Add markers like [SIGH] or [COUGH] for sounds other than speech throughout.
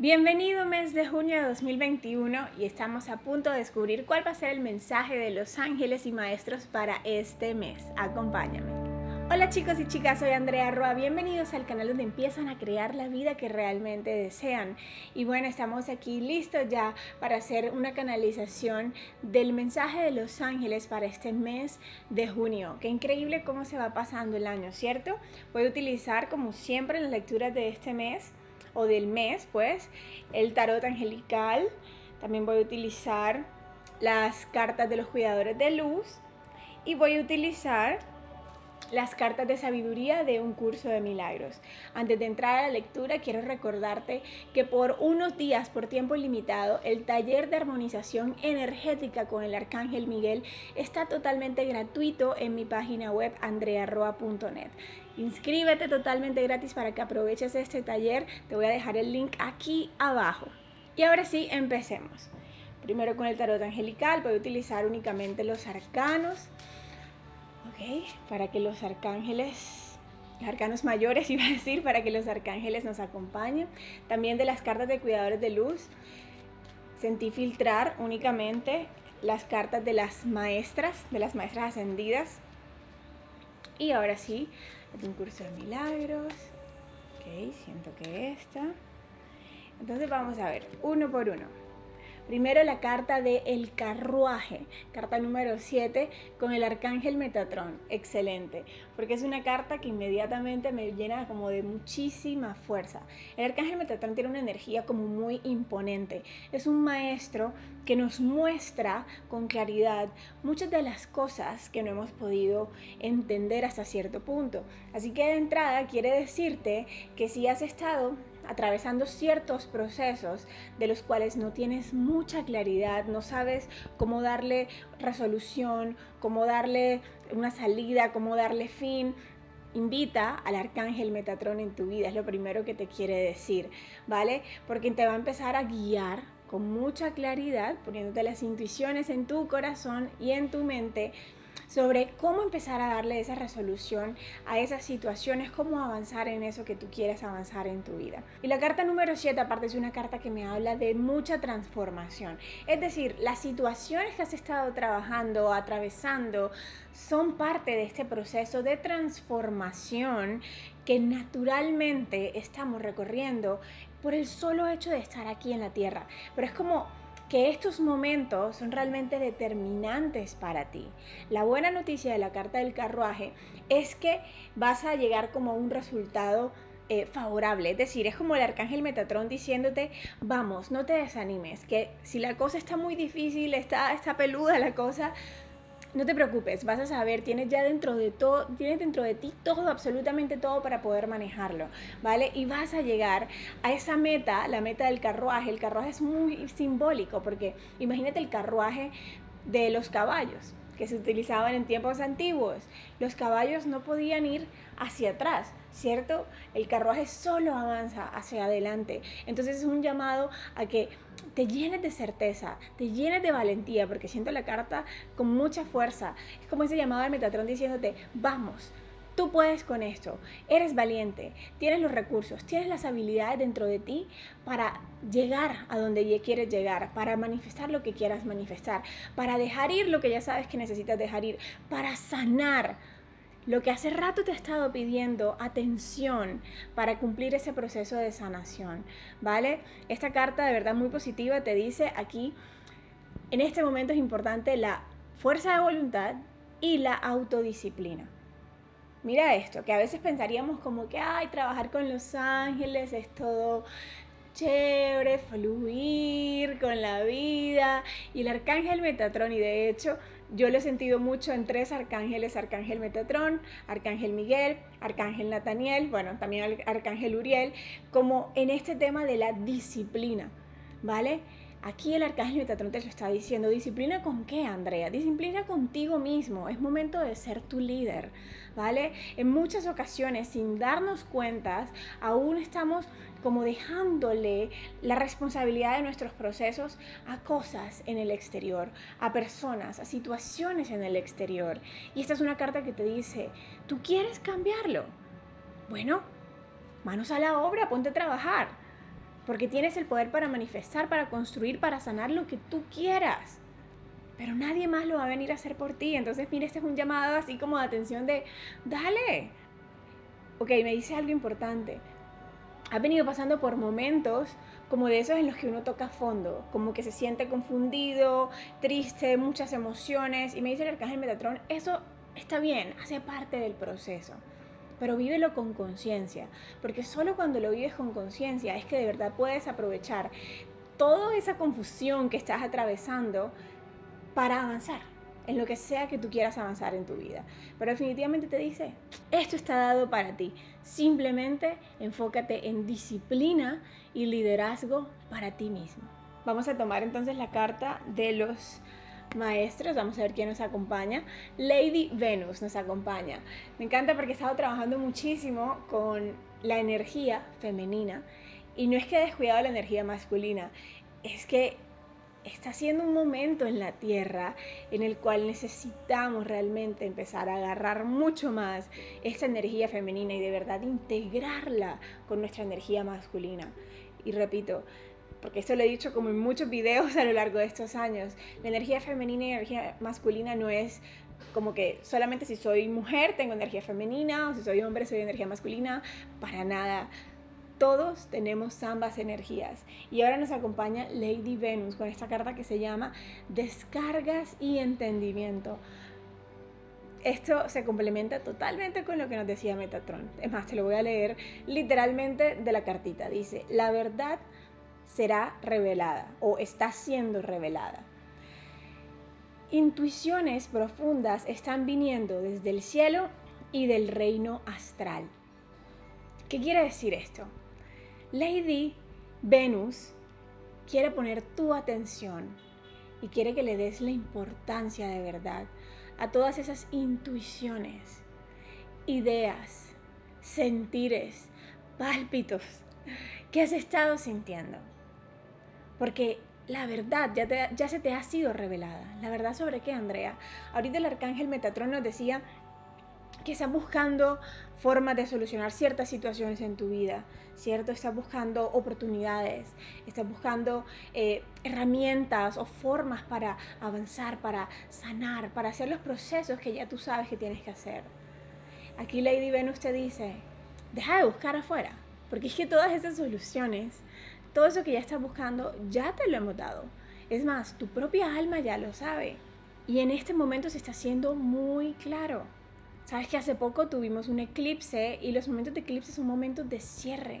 Bienvenido mes de junio de 2021 y estamos a punto de descubrir cuál va a ser el mensaje de los ángeles y maestros para este mes. Acompáñame. Hola chicos y chicas, soy Andrea Roa. Bienvenidos al canal donde empiezan a crear la vida que realmente desean. Y bueno, estamos aquí listos ya para hacer una canalización del mensaje de los ángeles para este mes de junio. Qué increíble cómo se va pasando el año, ¿cierto? Voy a utilizar como siempre las lecturas de este mes o del mes, pues, el tarot angelical. También voy a utilizar las cartas de los cuidadores de luz y voy a utilizar las cartas de sabiduría de un curso de milagros. Antes de entrar a la lectura, quiero recordarte que por unos días, por tiempo limitado, el taller de armonización energética con el Arcángel Miguel está totalmente gratuito en mi página web andrearroa.net. Inscríbete totalmente gratis para que aproveches este taller. Te voy a dejar el link aquí abajo. Y ahora sí, empecemos. Primero con el tarot angelical, voy a utilizar únicamente los arcanos para que los arcángeles, arcanos mayores [LAUGHS] iba a decir, para que los arcángeles nos acompañen. También de las cartas de cuidadores de luz, sentí filtrar únicamente las cartas de las maestras, de las maestras ascendidas. Y ahora sí, un curso de milagros. Ok, siento que esta. Entonces vamos a ver, uno por uno. Primero la carta de El Carruaje, carta número 7 con el arcángel Metatrón. Excelente, porque es una carta que inmediatamente me llena como de muchísima fuerza. El arcángel Metatrón tiene una energía como muy imponente. Es un maestro que nos muestra con claridad muchas de las cosas que no hemos podido entender hasta cierto punto. Así que de entrada quiere decirte que si has estado atravesando ciertos procesos de los cuales no tienes mucha claridad, no sabes cómo darle resolución, cómo darle una salida, cómo darle fin, invita al arcángel Metatrón en tu vida, es lo primero que te quiere decir, ¿vale? Porque te va a empezar a guiar con mucha claridad, poniéndote las intuiciones en tu corazón y en tu mente sobre cómo empezar a darle esa resolución a esas situaciones, cómo avanzar en eso que tú quieres avanzar en tu vida. Y la carta número 7 aparte es una carta que me habla de mucha transformación. Es decir, las situaciones que has estado trabajando, atravesando, son parte de este proceso de transformación que naturalmente estamos recorriendo por el solo hecho de estar aquí en la tierra. Pero es como que estos momentos son realmente determinantes para ti. La buena noticia de la carta del carruaje es que vas a llegar como a un resultado eh, favorable. Es decir, es como el arcángel Metatrón diciéndote, vamos, no te desanimes, que si la cosa está muy difícil, está, está peluda la cosa, no te preocupes, vas a saber, tienes ya dentro de todo, tienes dentro de ti todo, absolutamente todo para poder manejarlo, ¿vale? Y vas a llegar a esa meta, la meta del carruaje. El carruaje es muy simbólico porque imagínate el carruaje de los caballos que se utilizaban en tiempos antiguos. Los caballos no podían ir hacia atrás, ¿cierto? El carruaje solo avanza hacia adelante. Entonces es un llamado a que te llenes de certeza, te llenes de valentía, porque siento la carta con mucha fuerza. Es como ese llamado al Metatrón diciéndote, vamos, Tú puedes con esto, eres valiente, tienes los recursos, tienes las habilidades dentro de ti para llegar a donde quieres llegar, para manifestar lo que quieras manifestar, para dejar ir lo que ya sabes que necesitas dejar ir, para sanar lo que hace rato te he estado pidiendo atención para cumplir ese proceso de sanación, ¿vale? Esta carta de verdad muy positiva te dice aquí, en este momento es importante la fuerza de voluntad y la autodisciplina. Mira esto, que a veces pensaríamos como que, ay, trabajar con los ángeles es todo chévere, fluir con la vida. Y el arcángel Metatrón, y de hecho yo lo he sentido mucho en tres arcángeles, arcángel Metatrón, arcángel Miguel, arcángel Nataniel, bueno, también arcángel Uriel, como en este tema de la disciplina, ¿vale? Aquí el arcángel Metatron te lo está diciendo, disciplina con qué, Andrea? Disciplina contigo mismo, es momento de ser tu líder, ¿vale? En muchas ocasiones, sin darnos cuentas, aún estamos como dejándole la responsabilidad de nuestros procesos a cosas en el exterior, a personas, a situaciones en el exterior. Y esta es una carta que te dice, ¿tú quieres cambiarlo? Bueno, manos a la obra, ponte a trabajar porque tienes el poder para manifestar, para construir, para sanar lo que tú quieras. Pero nadie más lo va a venir a hacer por ti. Entonces, mira, este es un llamado así como de atención de, dale. Ok, me dice algo importante. Has venido pasando por momentos como de esos en los que uno toca fondo, como que se siente confundido, triste, muchas emociones. Y me dice el arcángel Metatron, eso está bien, hace parte del proceso pero vívelo con conciencia, porque solo cuando lo vives con conciencia es que de verdad puedes aprovechar toda esa confusión que estás atravesando para avanzar en lo que sea que tú quieras avanzar en tu vida. Pero definitivamente te dice, esto está dado para ti. Simplemente enfócate en disciplina y liderazgo para ti mismo. Vamos a tomar entonces la carta de los maestros. Vamos a ver quién nos acompaña. Lady Venus nos acompaña. Me encanta porque he estado trabajando muchísimo con la energía femenina. Y no es que he descuidado la energía masculina, es que está siendo un momento en la Tierra en el cual necesitamos realmente empezar a agarrar mucho más esta energía femenina y de verdad integrarla con nuestra energía masculina. Y repito, porque esto lo he dicho como en muchos videos [LAUGHS] a lo largo de estos años, la energía femenina y energía masculina no es como que solamente si soy mujer tengo energía femenina o si soy hombre soy energía masculina, para nada. Todos tenemos ambas energías. Y ahora nos acompaña Lady Venus con esta carta que se llama Descargas y Entendimiento. Esto se complementa totalmente con lo que nos decía Metatron. Es más, te lo voy a leer literalmente de la cartita. Dice, la verdad será revelada o está siendo revelada. Intuiciones profundas están viniendo desde el cielo y del reino astral. ¿Qué quiere decir esto? Lady Venus quiere poner tu atención y quiere que le des la importancia de verdad a todas esas intuiciones, ideas, sentires, pálpitos que has estado sintiendo. Porque la verdad ya, se te ha sido revelada. ¿La verdad sobre qué, Andrea? Ahorita el arcángel Metatron nos decía que estás buscando formas de solucionar ciertas situaciones en tu vida, ¿cierto? Estás buscando oportunidades, estás buscando eh, herramientas o formas para avanzar, para sanar, para hacer los procesos que ya tú sabes que tienes que hacer. Aquí Lady Venus te dice, deja de buscar afuera, porque es que todas esas soluciones todo eso que ya estás buscando, ya te lo hemos dado. Es más, tu propia alma ya lo sabe. Y en este momento se está haciendo muy claro. Sabes que hace poco tuvimos un eclipse y los momentos de eclipse son momentos de cierre.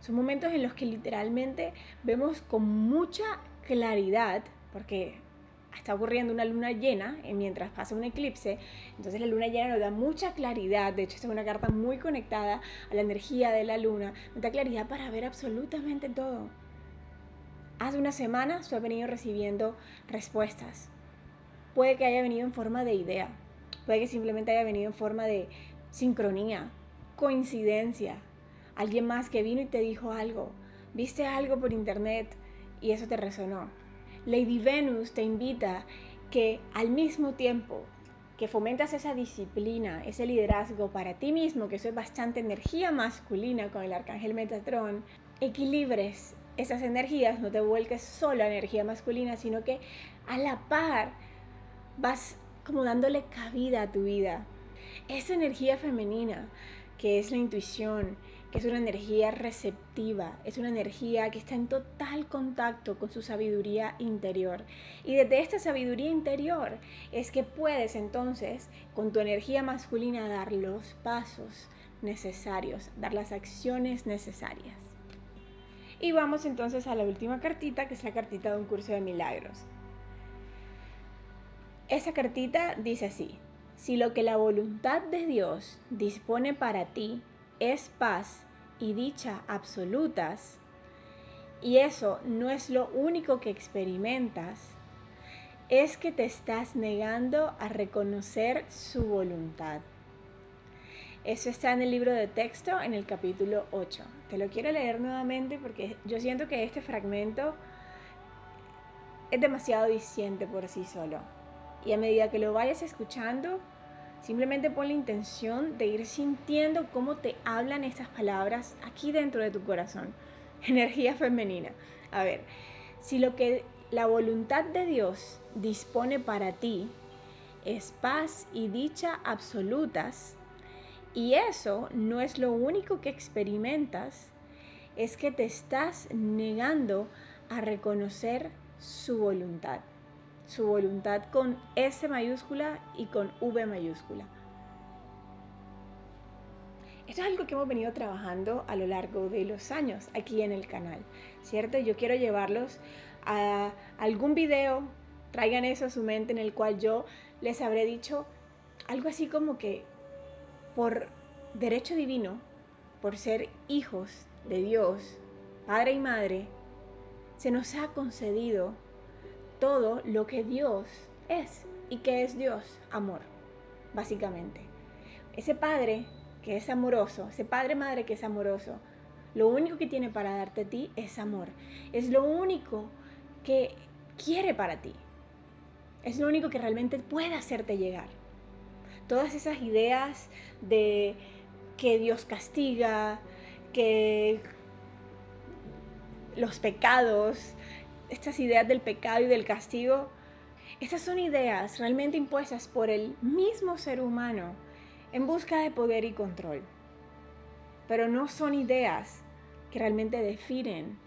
Son momentos en los que literalmente vemos con mucha claridad, porque está ocurriendo una luna llena eh, mientras pasa un eclipse, entonces la luna llena nos da mucha claridad, de hecho esta es una carta muy conectada a la energía de la luna, nos da claridad para ver absolutamente todo. Hace una semana se ha venido recibiendo respuestas. Puede que haya venido en forma de idea, puede que simplemente haya venido en forma de sincronía, coincidencia, alguien más que vino y te dijo algo, viste algo por internet y eso te resonó Lady Venus te invita que al mismo tiempo que fomentas esa disciplina, ese liderazgo para ti mismo, que eso es bastante energía masculina con el arcángel Metatron, equilibres esas energías, no te vuelques solo a energía masculina, sino que a la par vas como dándole cabida a tu vida. Esa energía femenina, que es la intuición, es una energía receptiva, es una energía que está en total contacto con su sabiduría interior. Y desde esta sabiduría interior es que puedes entonces, con tu energía masculina, dar los pasos necesarios, dar las acciones necesarias. Y vamos entonces a la última cartita, que es la cartita de un curso de milagros. Esa cartita dice así, si lo que la voluntad de Dios dispone para ti es paz y dicha absolutas, y eso no es lo único que experimentas, es que te estás negando a reconocer su voluntad. Eso está en el libro de texto en el capítulo 8. Te lo quiero leer nuevamente porque yo siento que este fragmento es demasiado diciente por sí solo. Y a medida que lo vayas escuchando, Simplemente pon la intención de ir sintiendo cómo te hablan estas palabras aquí dentro de tu corazón. [LAUGHS] energía femenina. A ver, si lo que la voluntad de Dios dispone para ti es paz y dicha absolutas, y eso no es lo único que experimentas, es que te estás negando a reconocer su voluntad. Su voluntad con S mayúscula y con V mayúscula. Esto es algo que hemos venido trabajando a lo largo de los años aquí en el canal, ¿cierto? Yo quiero llevarlos a algún video, traigan eso a su mente en el cual yo les habré dicho algo así como que por derecho divino, por ser hijos de Dios, padre y madre, se nos ha concedido todo lo que Dios es y que es Dios, amor, básicamente. Ese padre que es amoroso, ese padre madre que es amoroso, lo único que tiene para darte a ti es amor. Es lo único que quiere para ti. Es lo único que realmente puede hacerte llegar. Todas esas ideas de que Dios castiga, que los pecados, estas ideas del pecado y del castigo, estas son ideas realmente impuestas por el mismo ser humano en busca de poder y control. Pero no son ideas que realmente definen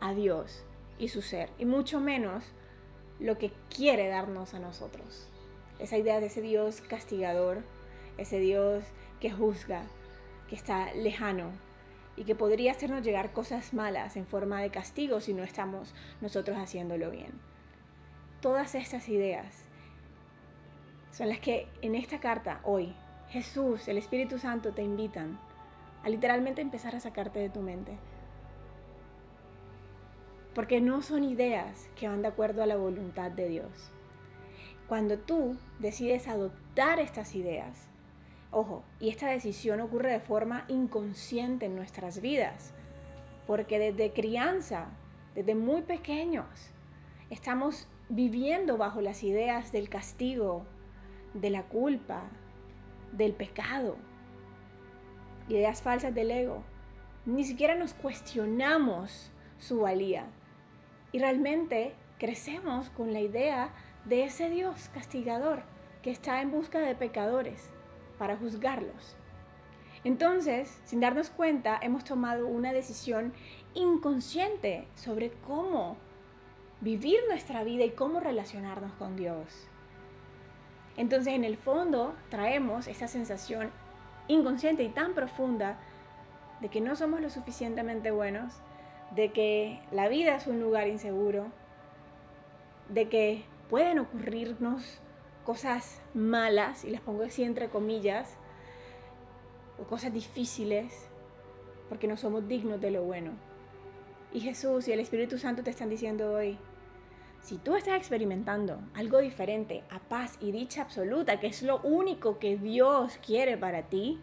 a Dios y su ser, y mucho menos lo que quiere darnos a nosotros. Esa idea de ese Dios castigador, ese Dios que juzga, que está lejano y que podría hacernos llegar cosas malas en forma de castigo si no estamos nosotros haciéndolo bien. Todas estas ideas son las que en esta carta hoy Jesús, el Espíritu Santo te invitan a literalmente empezar a sacarte de tu mente. Porque no son ideas que van de acuerdo a la voluntad de Dios. Cuando tú decides adoptar estas ideas, Ojo, y esta decisión ocurre de forma inconsciente en nuestras vidas, porque desde crianza, desde muy pequeños, estamos viviendo bajo las ideas del castigo, de la culpa, del pecado, ideas falsas del ego. Ni siquiera nos cuestionamos su valía. Y realmente crecemos con la idea de ese Dios castigador que está en busca de pecadores para juzgarlos. Entonces, sin darnos cuenta, hemos tomado una decisión inconsciente sobre cómo vivir nuestra vida y cómo relacionarnos con Dios. Entonces, en el fondo, traemos esa sensación inconsciente y tan profunda de que no somos lo suficientemente buenos, de que la vida es un lugar inseguro, de que pueden ocurrirnos cosas malas, y las pongo así entre comillas, o cosas difíciles, porque no somos dignos de lo bueno. Y Jesús y el Espíritu Santo te están diciendo hoy, si tú estás experimentando algo diferente a paz y dicha absoluta, que es lo único que Dios quiere para ti,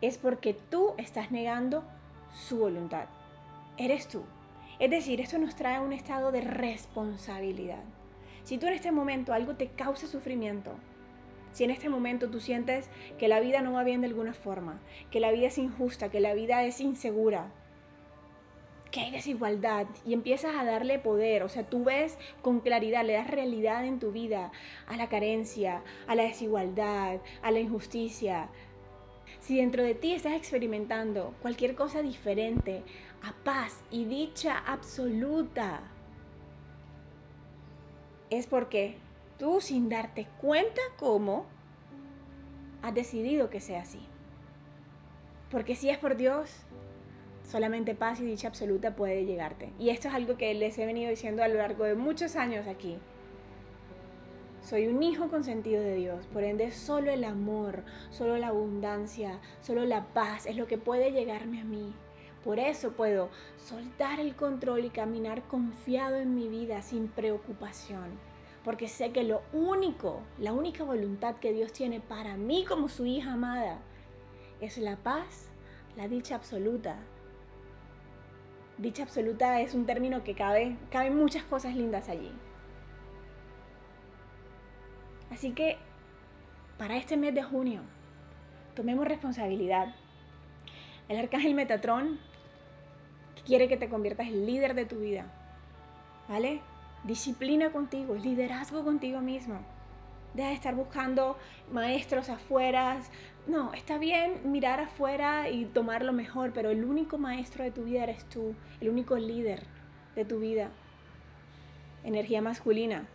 es porque tú estás negando su voluntad. Eres tú. Es decir, esto nos trae un estado de responsabilidad. Si tú en este momento algo te causa sufrimiento, si en este momento tú sientes que la vida no va bien de alguna forma, que la vida es injusta, que la vida es insegura, que hay desigualdad y empiezas a darle poder, o sea, tú ves con claridad, le das realidad en tu vida a la carencia, a la desigualdad, a la injusticia. Si dentro de ti estás experimentando cualquier cosa diferente a paz y dicha absoluta, es porque tú sin darte cuenta cómo has decidido que sea así. Porque si es por Dios, solamente paz y dicha absoluta puede llegarte. Y esto es algo que les he venido diciendo a lo largo de muchos años aquí. Soy un hijo consentido de Dios, por ende solo el amor, solo la abundancia, solo la paz es lo que puede llegarme a mí. Por eso puedo soltar el control y caminar confiado en mi vida sin preocupación. Porque sé que lo único, la única voluntad que Dios tiene para mí como su hija amada es la paz, la dicha absoluta. Dicha absoluta es un término que cabe, caben muchas cosas lindas allí. Así que para este mes de junio, tomemos responsabilidad. El arcángel Metatrón quiere que te conviertas en líder de tu vida. ¿Vale? Disciplina contigo, liderazgo contigo mismo. Deja de estar buscando maestros afuera. No, está bien mirar afuera y tomar lo mejor, pero el único maestro de tu vida eres tú, el único líder de tu vida. Energía masculina.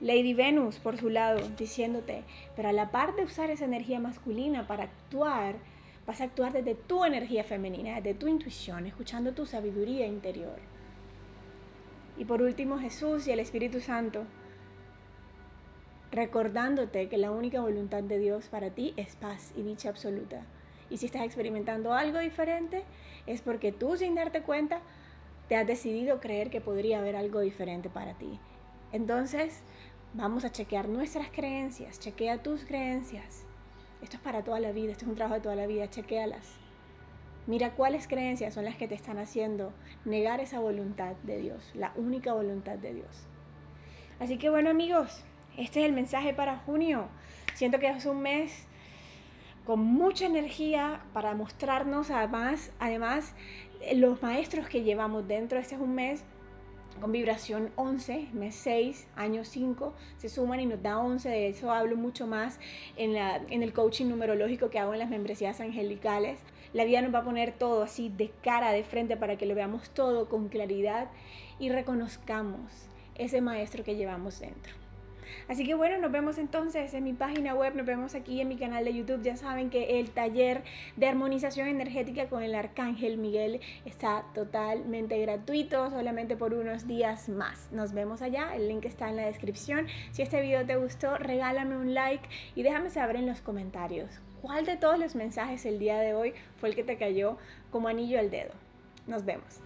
Lady Venus, por su lado, diciéndote, pero a la par de usar esa energía masculina para actuar, vas a actuar desde tu energía femenina, desde tu intuición, escuchando tu sabiduría interior. Y por último, Jesús y el Espíritu Santo, recordándote que la única voluntad de Dios para ti es paz y dicha absoluta. Y si estás experimentando algo diferente, es porque tú sin darte cuenta te has decidido creer que podría haber algo diferente para ti. Entonces, vamos a chequear nuestras creencias, chequea tus creencias. Esto es para toda la vida, esto es un trabajo de toda la vida, chequealas. Mira cuáles creencias son las que te están haciendo negar esa voluntad de Dios, la única voluntad de Dios. Así que bueno amigos, este es el mensaje para junio. Siento que es un mes con mucha energía para mostrarnos además, además los maestros que llevamos dentro. Este es un mes con vibración 11, mes 6, año 5, se suman y nos da 11, de eso hablo mucho más en, la, en el coaching numerológico que hago en las membresías angelicales. La vida nos va a poner todo así de cara, de frente, para que lo veamos todo con claridad y reconozcamos ese maestro que llevamos dentro. Así que bueno, nos vemos entonces en mi página web, nos vemos aquí en mi canal de YouTube. Ya saben que el taller de armonización energética con el Arcángel Miguel está totalmente gratuito, solamente por unos días más. Nos vemos allá, el link está en la descripción. Si este video te gustó, regálame un like y déjame saber en los comentarios cuál de todos los mensajes el día de hoy fue el que te cayó como anillo al dedo. Nos vemos.